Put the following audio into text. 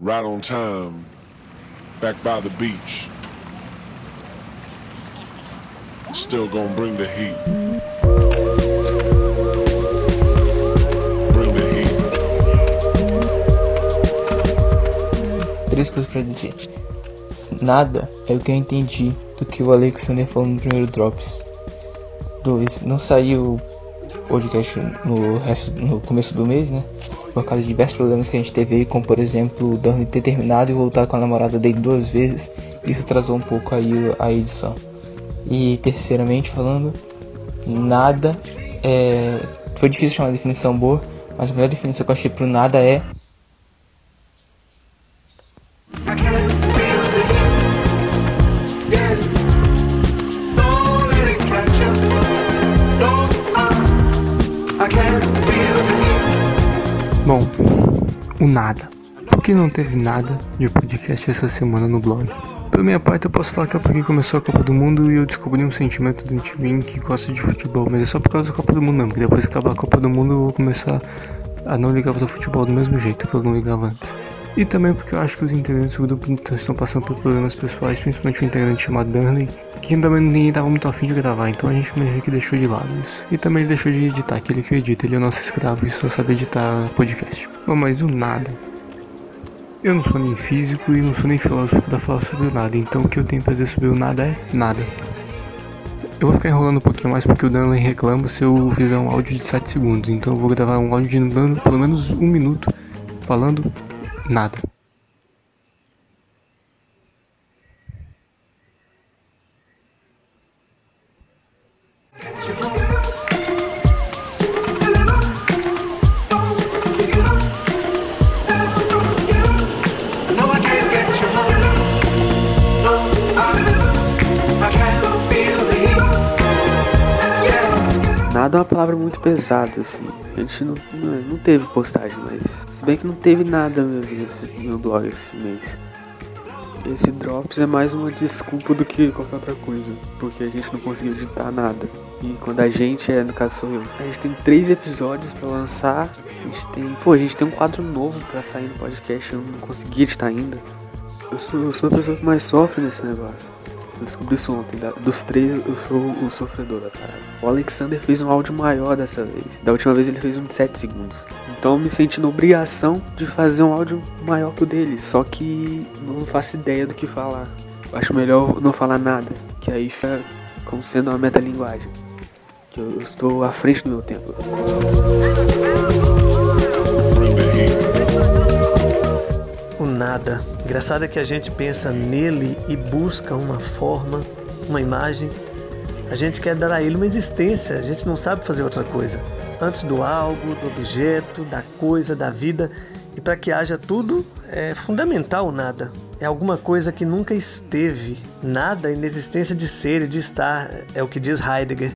right on time, back by the beach. Still gonna bring the heat. Bring the heat. Três coisas pra dizer. Nada é o que eu entendi do que o Alexander falou no primeiro Drops. 2. Não saiu podcast no, resto, no começo do mês, né? Por causa de diversos problemas que a gente teve aí, como por exemplo o Dani ter terminado e voltar com a namorada dele duas vezes. Isso atrasou um pouco aí a edição. E terceiramente falando, nada é. Foi difícil chamar a definição boa, mas a melhor definição que eu achei pro nada é Bom, o nada. Por que não teve nada de podcast essa semana no blog? Pela minha parte, eu posso falar que é porque começou a Copa do Mundo e eu descobri um sentimento dentro de mim que gosta de futebol, mas é só por causa da Copa do Mundo mesmo, que depois que acabar a Copa do Mundo eu vou começar a não ligar para o futebol do mesmo jeito que eu não ligava antes. E também porque eu acho que os integrantes do grupo estão passando por problemas pessoais, principalmente o integrante chamado Darley, que também ninguém tava muito afim de gravar, então a gente meio que deixou de lado isso. E também ele deixou de editar, aquele que edita, ele é o nosso escravo e só sabe editar podcast. Bom, mas do nada. Eu não sou nem físico e não sou nem filósofo pra falar sobre o nada, então o que eu tenho pra fazer sobre o nada é nada. Eu vou ficar enrolando um pouquinho mais porque o Danley reclama se eu fizer um áudio de 7 segundos, então eu vou gravar um áudio de pelo menos um minuto falando nada. Nada é uma palavra muito pesada, assim. A gente não, não, não teve postagem, mas. Se bem que não teve nada mesmo no blog esse mês. Esse Drops é mais uma desculpa do que qualquer outra coisa. Porque a gente não conseguiu editar nada. E quando a gente é, no caso sou eu, a gente tem três episódios pra lançar. A gente tem. Pô, a gente tem um quadro novo pra sair no podcast. Eu não consegui editar ainda. Eu sou, eu sou a pessoa que mais sofre nesse negócio. Eu descobri isso ontem. da- dos três, eu sou o sofredor da parada. O Alexander fez um áudio maior dessa vez. Da última vez ele fez um de 7 segundos. Então eu me senti na obrigação de fazer um áudio maior que o dele. Só que não faço ideia do que falar. Eu acho melhor não falar nada. Que aí fica como sendo uma metalinguagem. Que eu, eu estou à frente do meu tempo. Engraçado é que a gente pensa nele e busca uma forma, uma imagem. A gente quer dar a ele uma existência, a gente não sabe fazer outra coisa. Antes do algo, do objeto, da coisa, da vida. E para que haja tudo, é fundamental nada. É alguma coisa que nunca esteve. Nada, inexistência de ser e de estar, é o que diz Heidegger.